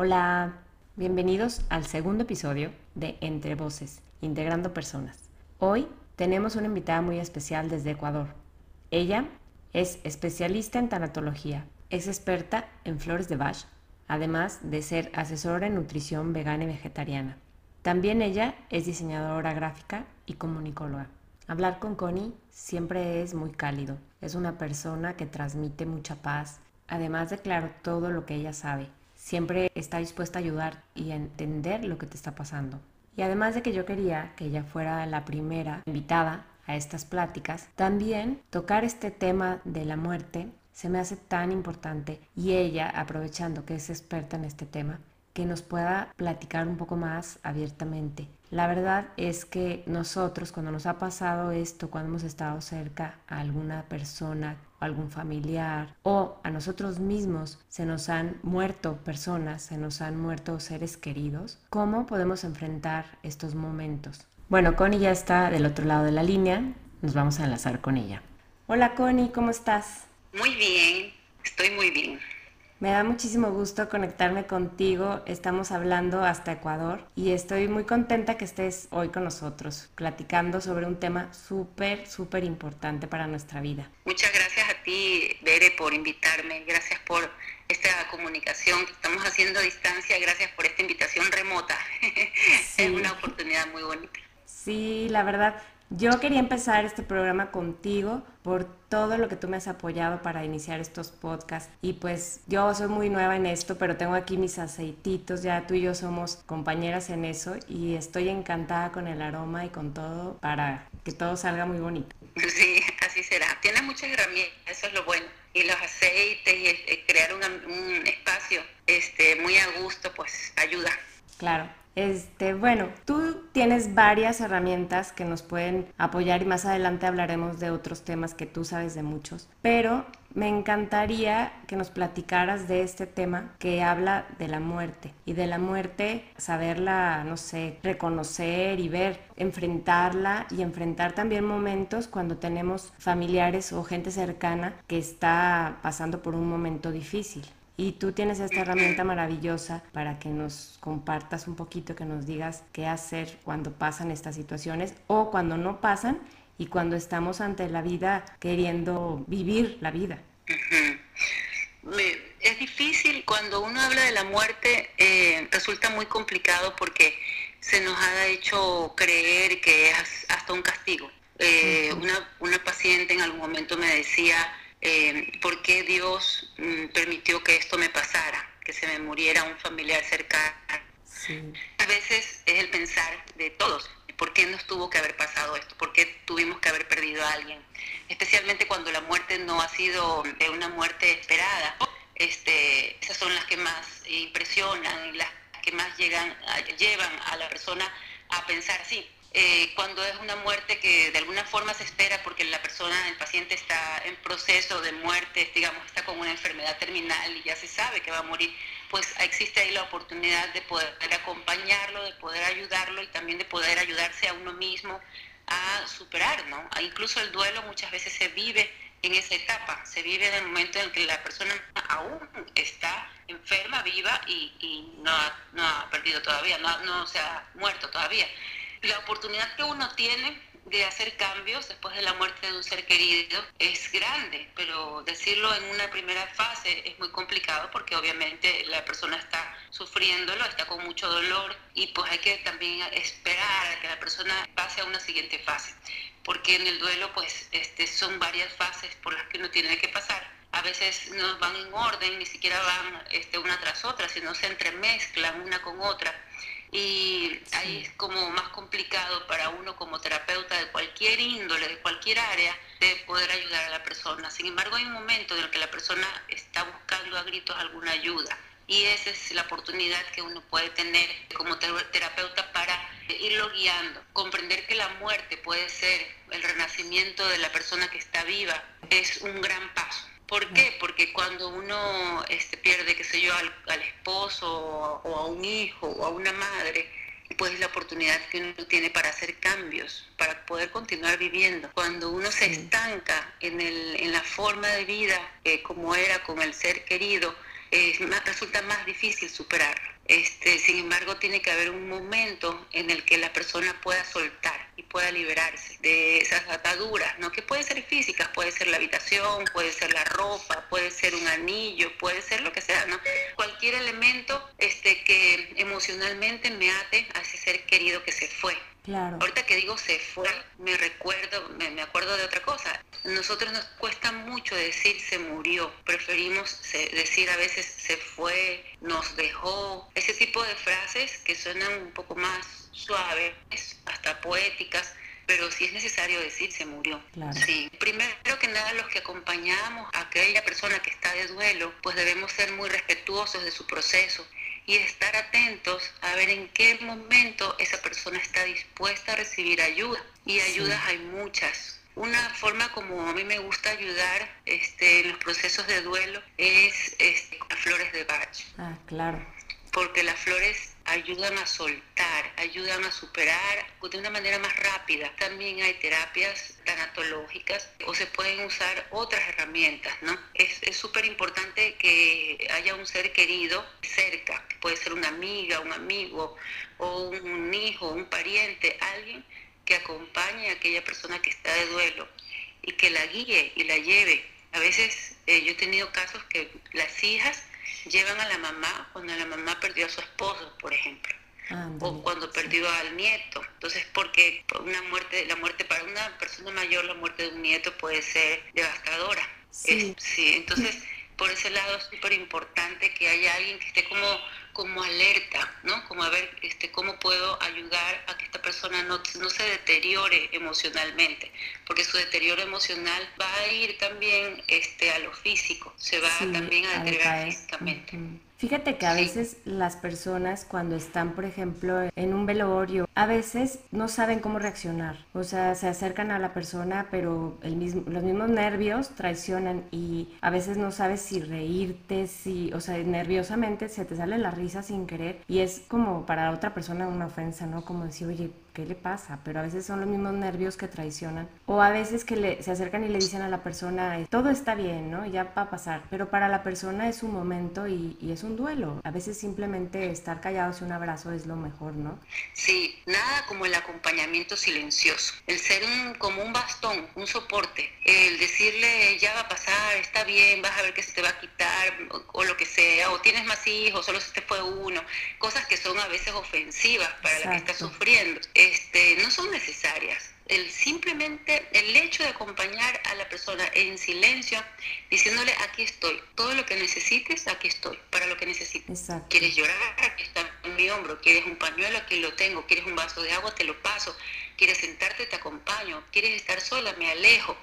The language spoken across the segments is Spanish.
Hola, bienvenidos al segundo episodio de Entre Voces, Integrando Personas. Hoy tenemos una invitada muy especial desde Ecuador. Ella es especialista en tanatología, es experta en flores de Bach, además de ser asesora en nutrición vegana y vegetariana. También ella es diseñadora gráfica y comunicóloga. Hablar con Connie siempre es muy cálido. Es una persona que transmite mucha paz, además de claro todo lo que ella sabe siempre está dispuesta a ayudar y a entender lo que te está pasando. Y además de que yo quería que ella fuera la primera invitada a estas pláticas, también tocar este tema de la muerte se me hace tan importante y ella, aprovechando que es experta en este tema, que nos pueda platicar un poco más abiertamente. La verdad es que nosotros cuando nos ha pasado esto, cuando hemos estado cerca a alguna persona algún familiar o a nosotros mismos se nos han muerto personas, se nos han muerto seres queridos, ¿cómo podemos enfrentar estos momentos? Bueno, Connie ya está del otro lado de la línea, nos vamos a enlazar con ella. Hola Connie, ¿cómo estás? Muy bien, estoy muy bien. Me da muchísimo gusto conectarme contigo. Estamos hablando hasta Ecuador y estoy muy contenta que estés hoy con nosotros, platicando sobre un tema súper, súper importante para nuestra vida. Muchas gracias a ti, Bere, por invitarme. Gracias por esta comunicación que estamos haciendo a distancia. Gracias por esta invitación remota. es una oportunidad muy bonita. Sí, la verdad. Yo quería empezar este programa contigo por todo lo que tú me has apoyado para iniciar estos podcasts. Y pues yo soy muy nueva en esto, pero tengo aquí mis aceititos, ya tú y yo somos compañeras en eso y estoy encantada con el aroma y con todo para que todo salga muy bonito. Sí, así será. Tienes muchas herramientas, eso es lo bueno. Y los aceites y eh, crear un, un espacio este, muy a gusto, pues ayuda. Claro. Este, bueno, tú tienes varias herramientas que nos pueden apoyar y más adelante hablaremos de otros temas que tú sabes de muchos, pero me encantaría que nos platicaras de este tema que habla de la muerte y de la muerte, saberla, no sé, reconocer y ver, enfrentarla y enfrentar también momentos cuando tenemos familiares o gente cercana que está pasando por un momento difícil. Y tú tienes esta herramienta maravillosa para que nos compartas un poquito, que nos digas qué hacer cuando pasan estas situaciones o cuando no pasan y cuando estamos ante la vida queriendo vivir la vida. Es difícil cuando uno habla de la muerte, eh, resulta muy complicado porque se nos ha hecho creer que es hasta un castigo. Eh, una, una paciente en algún momento me decía, eh, por qué Dios mm, permitió que esto me pasara, que se me muriera un familiar cercano. A veces es el pensar de todos, ¿por qué nos tuvo que haber pasado esto? ¿Por qué tuvimos que haber perdido a alguien? Especialmente cuando la muerte no ha sido de una muerte esperada. Este, esas son las que más impresionan y las que más llegan, llevan a la persona a pensar, sí, eh, cuando es una muerte que de alguna forma se espera porque la persona, el paciente está proceso de muerte, digamos, está con una enfermedad terminal y ya se sabe que va a morir, pues existe ahí la oportunidad de poder acompañarlo, de poder ayudarlo y también de poder ayudarse a uno mismo a superar, ¿no? Incluso el duelo muchas veces se vive en esa etapa, se vive en el momento en que la persona aún está enferma, viva y, no, ha, no, ha, perdido todavía, no, no se ha muerto todavía la oportunidad que uno tiene de hacer cambios después de la muerte de un ser querido es grande, pero decirlo en una primera fase es muy complicado porque obviamente la persona está sufriéndolo, está con mucho dolor y pues hay que también esperar a que la persona pase a una siguiente fase, porque en el duelo pues este, son varias fases por las que uno tiene que pasar. A veces no van en orden, ni siquiera van este, una tras otra, sino se entremezclan una con otra y ahí es como más complicado para uno como terapeuta de cualquier índole, de cualquier área, de poder ayudar a la persona. Sin embargo, hay un momento en el que la persona está buscando a gritos alguna ayuda y esa es la oportunidad que uno puede tener como terapeuta para irlo guiando, comprender que la muerte puede ser el renacimiento de la persona que está viva, es un gran paso ¿Por qué? Porque cuando uno este, pierde, qué sé yo, al, esposo o a un hijo o a una madre, pues es la oportunidad que uno tiene para hacer cambios, para poder continuar viviendo. Cuando uno se estanca en, el, en la forma de vida como era con el ser querido, resulta más difícil superarlo. Este, sin embargo, tiene que haber un momento en el que la persona pueda soltar y pueda liberarse de esas ataduras, ¿no? Que pueden ser físicas, puede ser la habitación, puede ser la ropa, puede ser un anillo, puede ser lo que sea, ¿no? Cualquier elemento este, que emocionalmente me ate a ese ser querido que se fue. Ahorita que digo se fue, me recuerdo, me, acuerdo de otra cosa. Nosotros nos cuesta mucho decir se murió. Preferimos decir a veces se fue, nos dejó. Ese tipo de frases que suenan un poco más suaves, hasta poéticas, pero si es necesario decir se murió. Sí. Primero que nada, los que acompañamos a aquella persona que está de duelo, pues debemos ser muy respetuosos de su proceso y estar atentos a ver en qué momento esa persona está dispuesta a recibir ayuda. Y ayudas hay muchas. Una forma como a mí me gusta ayudar este, en los procesos de duelo es este, flores de Bach. Ah, claro. Porque las flores ayudan a soltar, ayudan a superar de una manera más rápida. También hay terapias tanatológicas o se pueden usar otras herramientas, ¿no? Es súper importante que haya un ser querido cerca, puede ser una amiga, un amigo o un hijo, un pariente, alguien que acompañe a aquella persona que está de duelo y que la guíe y la lleve. A veces eh, yo he tenido casos que las hijas llevan a la mamá cuando la mamá perdió a su esposo, por ejemplo. o cuando perdió al nieto. Entonces, porque una muerte, la muerte para una persona mayor, la muerte de un nieto puede ser devastadora. Sí, sí entonces por ese lado es súper importante que haya alguien que esté como, como alerta, ¿no? Como a ver este, cómo puedo ayudar a que esta persona no, no se deteriore emocionalmente, porque su deterioro emocional va a ir también este, a lo físico, se va también a deteriorar físicamente. Fíjate que a veces las personas cuando están, por ejemplo, en un velorio, a veces no saben cómo reaccionar. O sea, se acercan a la persona, pero el mismo, los mismos nervios traicionan y a veces no sabes si reírte, si, o sea, nerviosamente se te sale la risa sin querer y es como para otra persona una ofensa, ¿no? Como decir, oye, ¿qué le pasa? Pero a veces son los mismos nervios que traicionan. O a veces que le, se acercan y le dicen a la persona, todo está bien, ¿no? Ya va a pasar. Pero para la persona es un momento y, es un duelo. A veces simplemente estar callados y un abrazo es lo mejor, ¿no? Sí, nada como el acompañamiento silencioso. El ser un, como un bastón, un soporte. El decirle, ya va a pasar, está bien, vas a ver que se te va a quitar, o, lo que sea, o tienes más hijos, solo se te fue uno. Cosas que son a veces ofensivas para la que está sufriendo este, no son necesarias. El, simplemente el hecho de acompañar a la persona en silencio, diciéndole aquí estoy, todo lo que necesites, aquí estoy, para lo que necesites. ¿Quieres llorar? Aquí está en mi hombro. ¿Quieres un pañuelo? Aquí lo tengo. ¿Quieres un vaso de agua? Te lo paso. ¿Quieres sentarte? Te acompaño. ¿Quieres estar sola? Me alejo.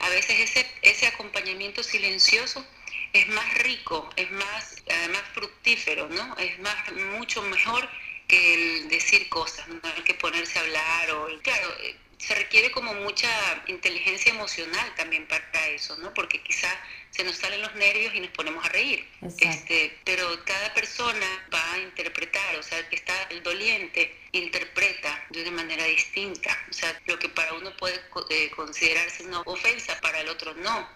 A veces ese, ese acompañamiento silencioso es más rico, es más, además fructífero, ¿no? Es más, mucho mejor que el decir cosas, no hay que ponerse a hablar o claro, eh, se requiere como mucha inteligencia emocional también para eso, ¿no? Porque quizá se nos salen los nervios y nos ponemos a reír. Este, pero cada persona va a interpretar, o sea, que está el doliente interpreta de una manera distinta. O sea, lo que para uno puede eh, considerarse una ofensa, para el otro no.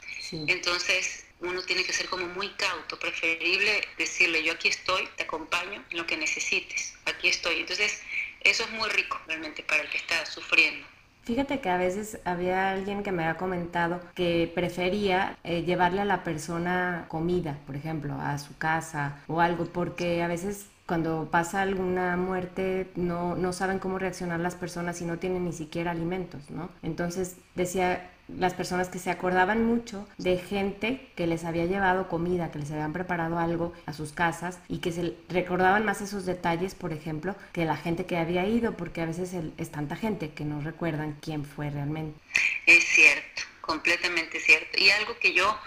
Entonces, uno tiene que ser como muy cauto, preferible decirle yo aquí estoy, te acompaño en lo que necesites, aquí estoy. Entonces, eso es muy rico realmente para el que está sufriendo. Fíjate que a veces había alguien que me había comentado que prefería eh, llevarle a la persona comida, por ejemplo, a su casa o algo, porque a veces cuando pasa alguna muerte no, no saben cómo reaccionar las personas y no tienen ni siquiera alimentos, ¿no? Entonces decía las personas que se acordaban mucho de gente que les había llevado comida, que les habían preparado algo a sus casas y que se recordaban más esos detalles, por ejemplo, que la gente que había ido, porque a veces es tanta gente que no recuerdan quién fue realmente. Es cierto, completamente cierto. Y algo que yo,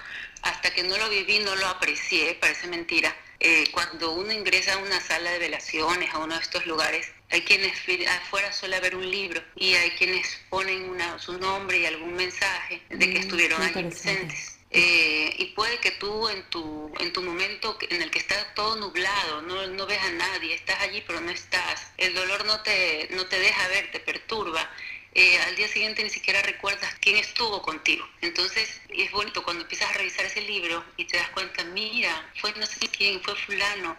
hasta que no lo viví, no lo aprecié, parece mentira. Eh, cuando uno ingresa a una sala de velaciones, a uno de estos lugares, hay quienes afuera suele haber un libro y hay quienes ponen una, su nombre y algún mensaje de que mm, estuvieron allí presentes. Eh, y puede que tú en tu, en tu momento en el que está todo nublado, no, no ves a nadie, estás allí pero no estás, el dolor no te, no te deja ver, te perturba, eh, al día siguiente ni siquiera recuerdas quién estuvo contigo. Entonces es bonito cuando empiezas a revisar ese libro y te das cuenta, mira, fue no sé quién, fue fulano,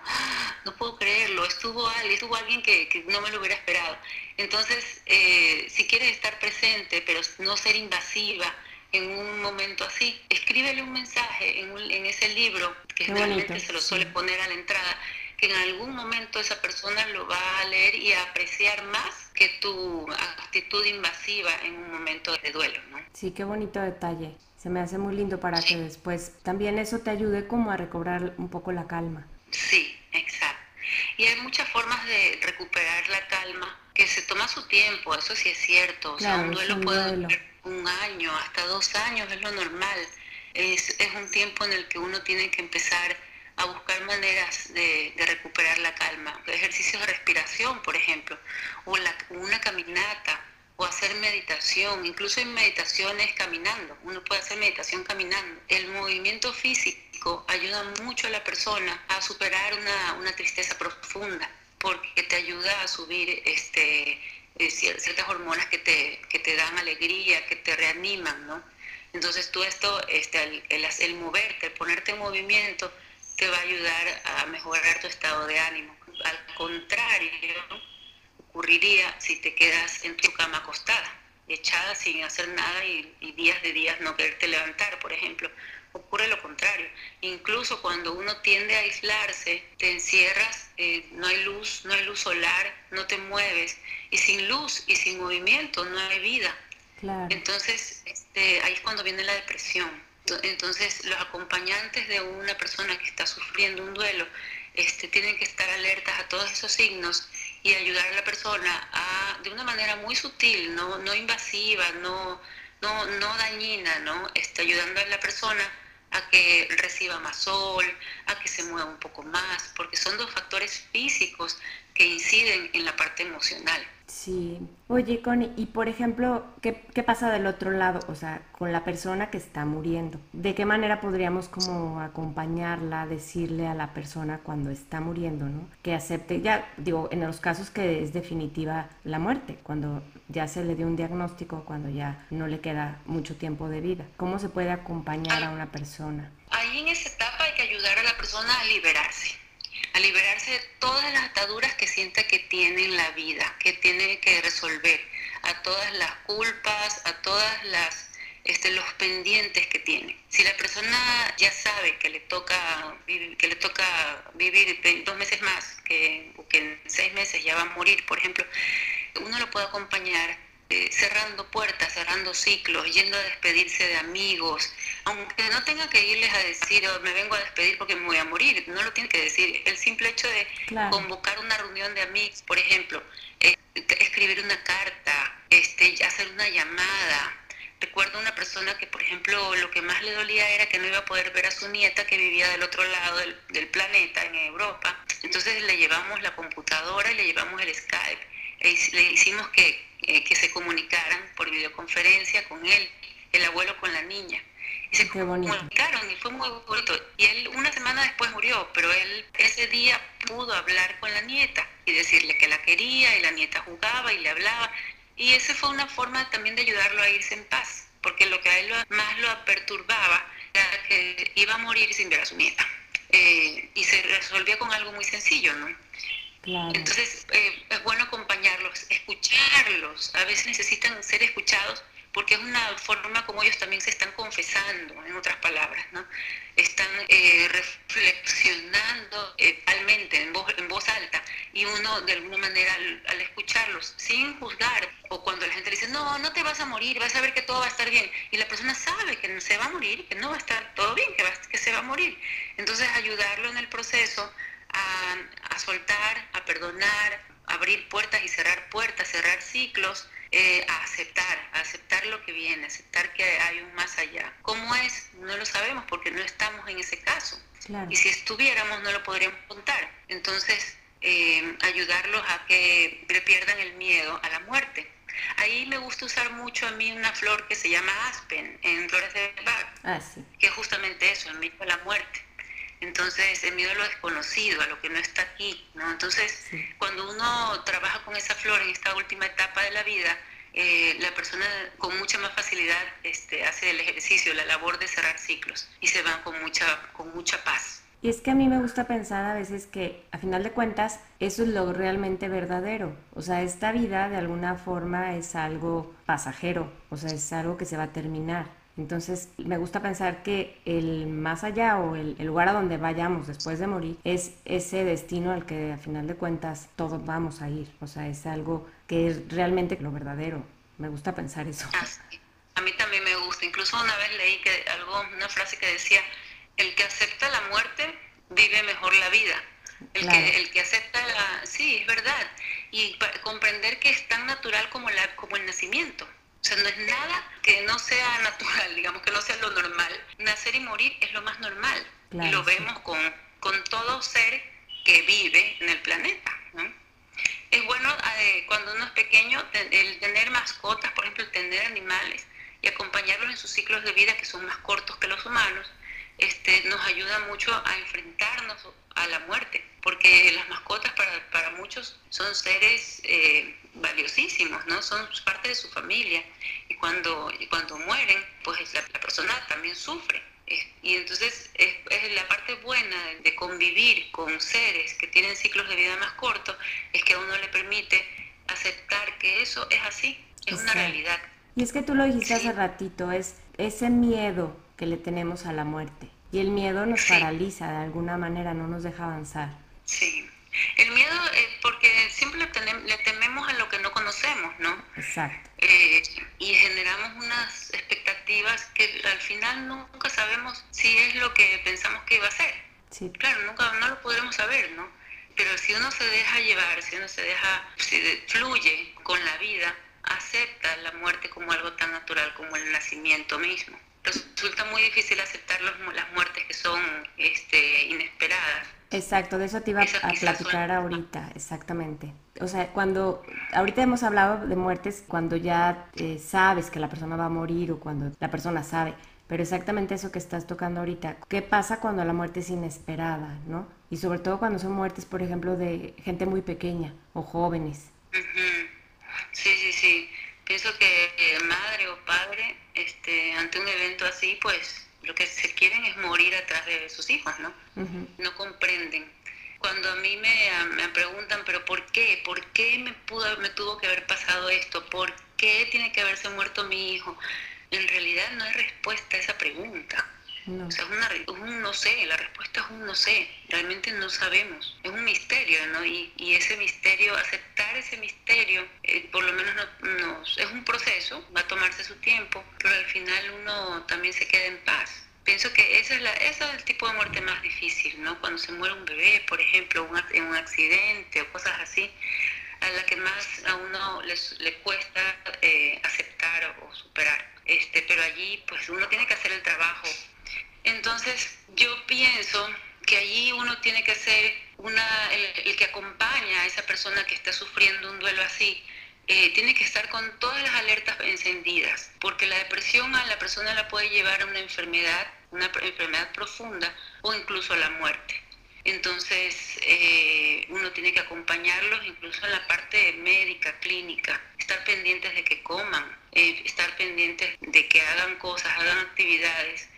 no puedo creerlo, estuvo alguien, estuvo alguien que, no me lo hubiera esperado. Entonces, eh, si quieres estar presente, pero no ser invasiva, en un momento así, escríbele un mensaje en, en ese libro que generalmente se lo suele poner a la entrada que en algún momento esa persona lo va a leer y a apreciar más que tu actitud invasiva en un momento de duelo, ¿no? Sí, qué bonito detalle. Se me hace muy lindo para que después también eso te ayude como a recobrar un poco la calma. Sí, exacto. Y hay muchas formas de recuperar la calma que se toma su tiempo, eso sí es cierto. O sea, un duelo puede durar un año, hasta dos años, es lo normal. Es, es un tiempo en el que uno tiene que empezar a buscar maneras de, recuperar la calma, ejercicios de respiración, por ejemplo, o una caminata, o hacer meditación, incluso en meditaciones caminando, uno puede hacer meditación caminando. El movimiento físico ayuda mucho a la persona a superar una, tristeza profunda, porque te ayuda a subir este, eh, ciertas hormonas que te, que te dan alegría, que te reaniman, ¿no? Entonces tú esto, este, el, el moverte, el ponerte en movimiento, te va a ayudar a mejorar tu estado de ánimo. Al contrario, ocurriría si te quedas en tu cama acostada, echada sin hacer nada y, días de días no quererte levantar, por ejemplo. Ocurre lo contrario. Incluso cuando uno tiende a aislarse, te encierras, eh, no hay luz, no hay luz solar, no te mueves. Y sin luz y sin movimiento no hay vida. Entonces, este, ahí es cuando viene la depresión entonces, los acompañantes de una persona que está sufriendo un duelo este, tienen que estar alertas a todos esos signos y ayudar a la persona a, de una manera muy sutil, no, no invasiva, no, no, no dañina, ¿no? Está ayudando a la persona a que reciba más sol, a que se mueva un poco más, porque son dos factores físicos que inciden en la parte emocional. Sí. Oye, Connie, y por ejemplo, ¿qué, ¿qué, pasa del otro lado? O sea, con la persona que está muriendo. ¿De qué manera podríamos como acompañarla, decirle a la persona cuando está muriendo, ¿no? Que acepte, ya digo, en los casos que es definitiva la muerte, cuando ya se le dio un diagnóstico, cuando ya no le queda mucho tiempo de vida. ¿Cómo se puede acompañar a una persona? Ahí en esa etapa hay que ayudar a la persona a liberarse a liberarse de todas las ataduras que sienta que tiene en la vida, que tiene que resolver, a todas las culpas, a todas las este, los pendientes que tiene. Si la persona ya sabe que le toca que le toca vivir dos meses más, que, que en seis meses ya va a morir, por ejemplo, uno lo puede acompañar eh, cerrando puertas, cerrando ciclos, yendo a despedirse de amigos, aunque no tenga que irles a decir, oh, me vengo a despedir porque me voy a morir, no lo tiene que decir. El simple hecho de convocar una reunión de amigos, por ejemplo, eh, escribir una carta, este, hacer una llamada. Recuerdo una persona que, por ejemplo, lo que más le dolía era que no iba a poder ver a su nieta que vivía del otro lado del, del planeta, en Europa. Entonces le llevamos la computadora y le llevamos el Skype le hicimos que, eh, que se comunicaran por videoconferencia con él, el abuelo con la niña. Y se comunicaron y fue muy bonito. Y él una semana después murió, pero él ese día pudo hablar con la nieta y decirle que la quería y la nieta jugaba y le hablaba. Y esa fue una forma también de ayudarlo a irse en paz, porque lo que a él más lo perturbaba era que iba a morir sin ver a su nieta. Eh, y se resolvía con algo muy sencillo, ¿no? Entonces, eh, es bueno acompañarlos, escucharlos. A veces necesitan ser escuchados porque es una forma como ellos también se están confesando, en otras palabras, ¿no? Están eh, reflexionando eh, realmente en voz, en voz alta y uno de alguna manera al, escucharlos, sin juzgar, o cuando la gente dice, no, no te vas a morir, vas a ver que todo va a estar bien, y la persona sabe que se va a morir, que no va a estar todo bien, que, que se va a morir. Entonces ayudarlo en el proceso a, soltar, a perdonar, abrir puertas y cerrar puertas, cerrar ciclos, eh, a aceptar, a aceptar lo que viene, aceptar que hay un más allá. ¿Cómo es? No lo sabemos porque no estamos en ese caso. Y si estuviéramos no lo podríamos contar. Entonces, eh, ayudarlos a que pierdan el miedo a la muerte. Ahí me gusta usar mucho a mí una flor que se llama aspen en Flores de Bach, ah, que es justamente eso, el miedo a la muerte. Entonces, el miedo a lo desconocido, a lo que no está aquí, ¿no? Entonces, cuando uno trabaja con esa flor en esta última etapa de la vida, eh, la persona con mucha más facilidad este, hace el ejercicio, la labor de cerrar ciclos y se van con mucha, con mucha paz. Y es que a mí me gusta pensar a veces que a final de cuentas eso es lo realmente verdadero. O sea, esta vida de alguna forma es algo pasajero, o sea, es algo que se va a terminar. Entonces me gusta pensar que el más allá o el, lugar a donde vayamos después de morir es ese destino al que a final de cuentas todos vamos a ir. O sea, es algo que es realmente lo verdadero. Me gusta pensar eso. A mí también me gusta. Incluso una vez leí que algo, una frase que decía, el que acepta la muerte vive mejor la vida. El, que, el que acepta la... Sí, es verdad. Y comprender que es tan natural como, la, como el nacimiento. O sea, no es nada que no sea natural, digamos que no sea lo normal. Nacer y morir es lo más normal. y lo vemos con, con todo ser que vive en el planeta. Es bueno eh, cuando uno es pequeño el tener mascotas, por ejemplo, tener animales y acompañarlos en sus ciclos de vida que son más cortos que los humanos, este, nos ayuda mucho a enfrentarnos a la muerte, porque las mascotas para, para muchos son seres eh, valiosísimos, ¿no? Son parte de su familia y cuando, cuando mueren, pues la, persona también sufre. Y entonces es, la parte buena de convivir con seres que tienen ciclos de vida más cortos, es que a uno le permite aceptar que eso es así, es una realidad. Y es que tú lo dijiste hace ratito, es ese miedo que le tenemos a la muerte. Y el miedo nos paraliza de alguna manera, no nos deja avanzar. Sí. El miedo es porque siempre le, tememos a lo que no conocemos, ¿no? Exacto. Eh, y generamos unas expectativas que al final nunca sabemos si es lo que pensamos que iba a ser. Sí. Claro, nunca no lo podremos saber, ¿no? Pero si uno se deja llevar, si uno se deja, si fluye con la vida, acepta la muerte como algo tan natural como el nacimiento mismo resulta muy difícil aceptar las muertes que son este, inesperadas. Exacto, de eso te iba a platicar ahorita, exactamente. O sea, cuando ahorita hemos hablado de muertes cuando ya eh, sabes que la persona va a morir o cuando la persona sabe, pero exactamente eso que estás tocando ahorita, ¿qué pasa cuando la muerte es inesperada, no? Y sobre todo cuando son muertes, por ejemplo, de gente muy pequeña o jóvenes. Sí, sí, sí. Pienso que eh, madre o padre, este, ante un evento así, pues lo que se quieren es morir atrás de sus hijos, ¿no? No comprenden. Cuando a mí me, me, preguntan, pero ¿por qué? ¿Por qué me, pudo, me tuvo que haber pasado esto? ¿Por qué tiene que haberse muerto mi hijo? En realidad no hay respuesta a esa pregunta. No. O sea, es, un no sé, la respuesta es un no sé, realmente no sabemos, es un misterio, ¿no? Y, ese misterio, aceptar ese misterio, eh, por lo menos nos, es un proceso, va a tomarse su tiempo, pero al final uno también se queda en paz. Pienso que esa es, la, ese es el tipo de muerte más difícil, ¿no? Cuando se muere un bebé, por ejemplo, en un accidente o cosas así, a la que más a uno le cuesta eh, aceptar o superar. Este, pero allí pues uno tiene que hacer el trabajo entonces yo pienso que allí uno tiene que ser una, el, que acompaña a esa persona que está sufriendo un duelo así. Eh, tiene que estar con todas las alertas encendidas, porque la depresión a la persona la puede llevar a una enfermedad, una enfermedad profunda o incluso a la muerte. Entonces, eh, uno tiene que acompañarlos incluso en la parte médica, clínica, estar pendientes de que coman, eh, estar pendientes de que hagan cosas, hagan actividades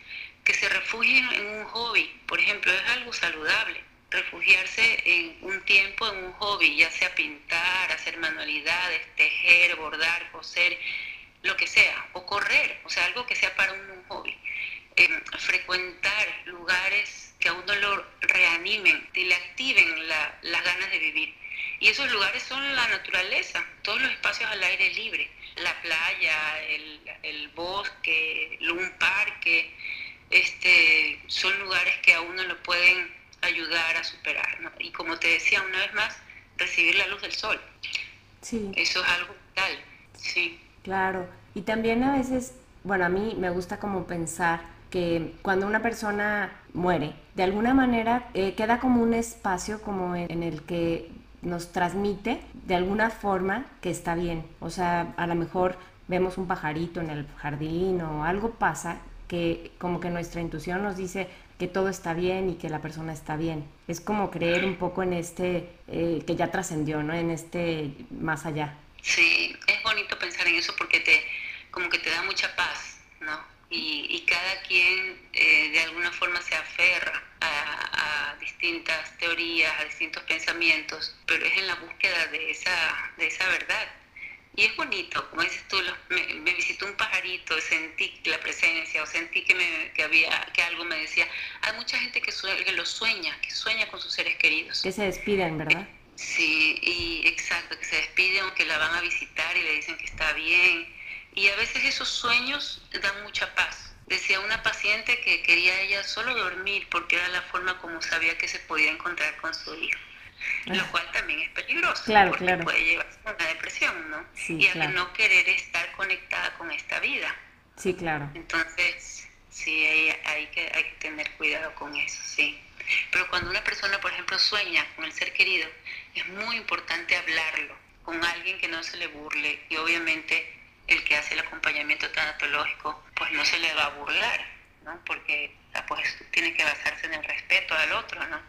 que se refugien en un hobby, por ejemplo, es algo saludable. Refugiarse en un tiempo en un hobby, ya sea pintar, hacer manualidades, tejer, bordar, coser, lo que sea, o correr, o sea, algo que sea para un, hobby. Em, frecuentar lugares que a uno lo reanimen y le activen las ganas de vivir. Y esos lugares son la naturaleza, todos los espacios al aire libre, la playa, el bosque, un parque, este, son lugares que a uno lo pueden ayudar a superar. ¿no? Y como te decía una vez más, recibir la luz del sol. Sí. Eso es algo vital, sí. Claro. Y también a veces, bueno, a mí me gusta como pensar que cuando una persona muere, de alguna manera eh, queda como un espacio como en, el que nos transmite de alguna forma que está bien. O sea, a lo mejor vemos un pajarito en el jardín o algo pasa que como que nuestra intuición nos dice que todo está bien y que la persona está bien. Es como creer un poco en este, eh, que ya trascendió, ¿no? En este más allá. Sí, es bonito pensar en eso porque te, como que te da mucha paz, ¿no? Y, cada quien eh, de alguna forma se aferra a, distintas teorías, a distintos pensamientos, pero es en la búsqueda de esa, de esa verdad. Y es bonito, como dices tú, me, visitó un pajarito, sentí la presencia o sentí que, me, que, había, que algo me decía. Hay mucha gente que, que lo sueña, que sueña con sus seres queridos. Que se despiden, ¿verdad? Sí, y exacto, que se despiden o que la van a visitar y le dicen que está bien. Y a veces esos sueños dan mucha paz. Decía una paciente que quería ella solo dormir porque era la forma como sabía que se podía encontrar con su hijo. Lo cual también es peligroso claro, porque puede llevar a una depresión, ¿no? y a no querer estar conectada con esta vida. Sí, claro. Entonces, sí, hay, hay, que, hay que tener cuidado con eso, sí. Pero cuando una persona, por ejemplo, sueña con el ser querido, es muy importante hablarlo con alguien que no se le burle y obviamente el que hace el acompañamiento tanatológico pues no se le va a burlar, ¿no? Porque ah, pues tiene que basarse en el respeto al otro, ¿no?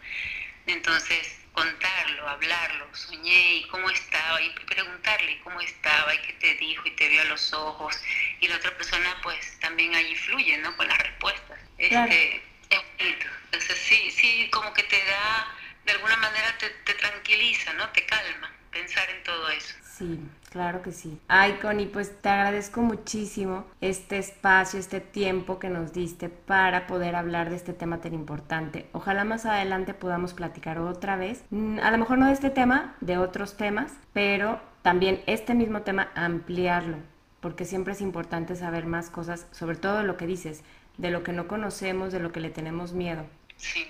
Entonces, contarlo, hablarlo, soñé y cómo estaba, y preguntarle cómo estaba y qué te dijo y te vio a los ojos, y la otra persona pues también ahí fluye, ¿no? Con las respuestas. Este, es bonito. Entonces sí, sí, como que te da, de alguna manera te, te tranquiliza, ¿no? Te calma pensar en todo eso. Sí, claro que sí. Ay, Connie, pues te agradezco muchísimo este espacio, este tiempo que nos diste para poder hablar de este tema tan importante. Ojalá más adelante podamos platicar otra vez, mm, a lo mejor no de este tema, de otros temas, pero también este mismo tema ampliarlo, porque siempre es importante saber más cosas, sobre todo lo que dices, de lo que no conocemos, de lo que le tenemos miedo. Sí,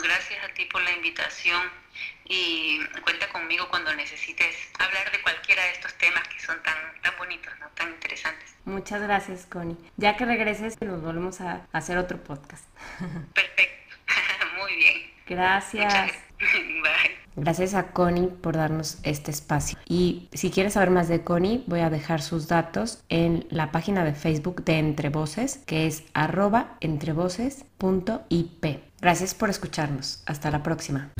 gracias a ti por la invitación y cuenta conmigo cuando necesites hablar de cualquiera de estos temas que son tan, tan bonitos, ¿no? tan interesantes. Muchas gracias, Connie. Ya que regreses, nos volvemos a hacer otro podcast. Perfecto, muy bien. Gracias. Bye. Gracias a Connie por darnos este espacio. Y si quieres saber más de Connie, voy a dejar sus datos en la página de Facebook de Entre Voces, que es arroba entrevoces.ip. Gracias por escucharnos. Hasta la próxima.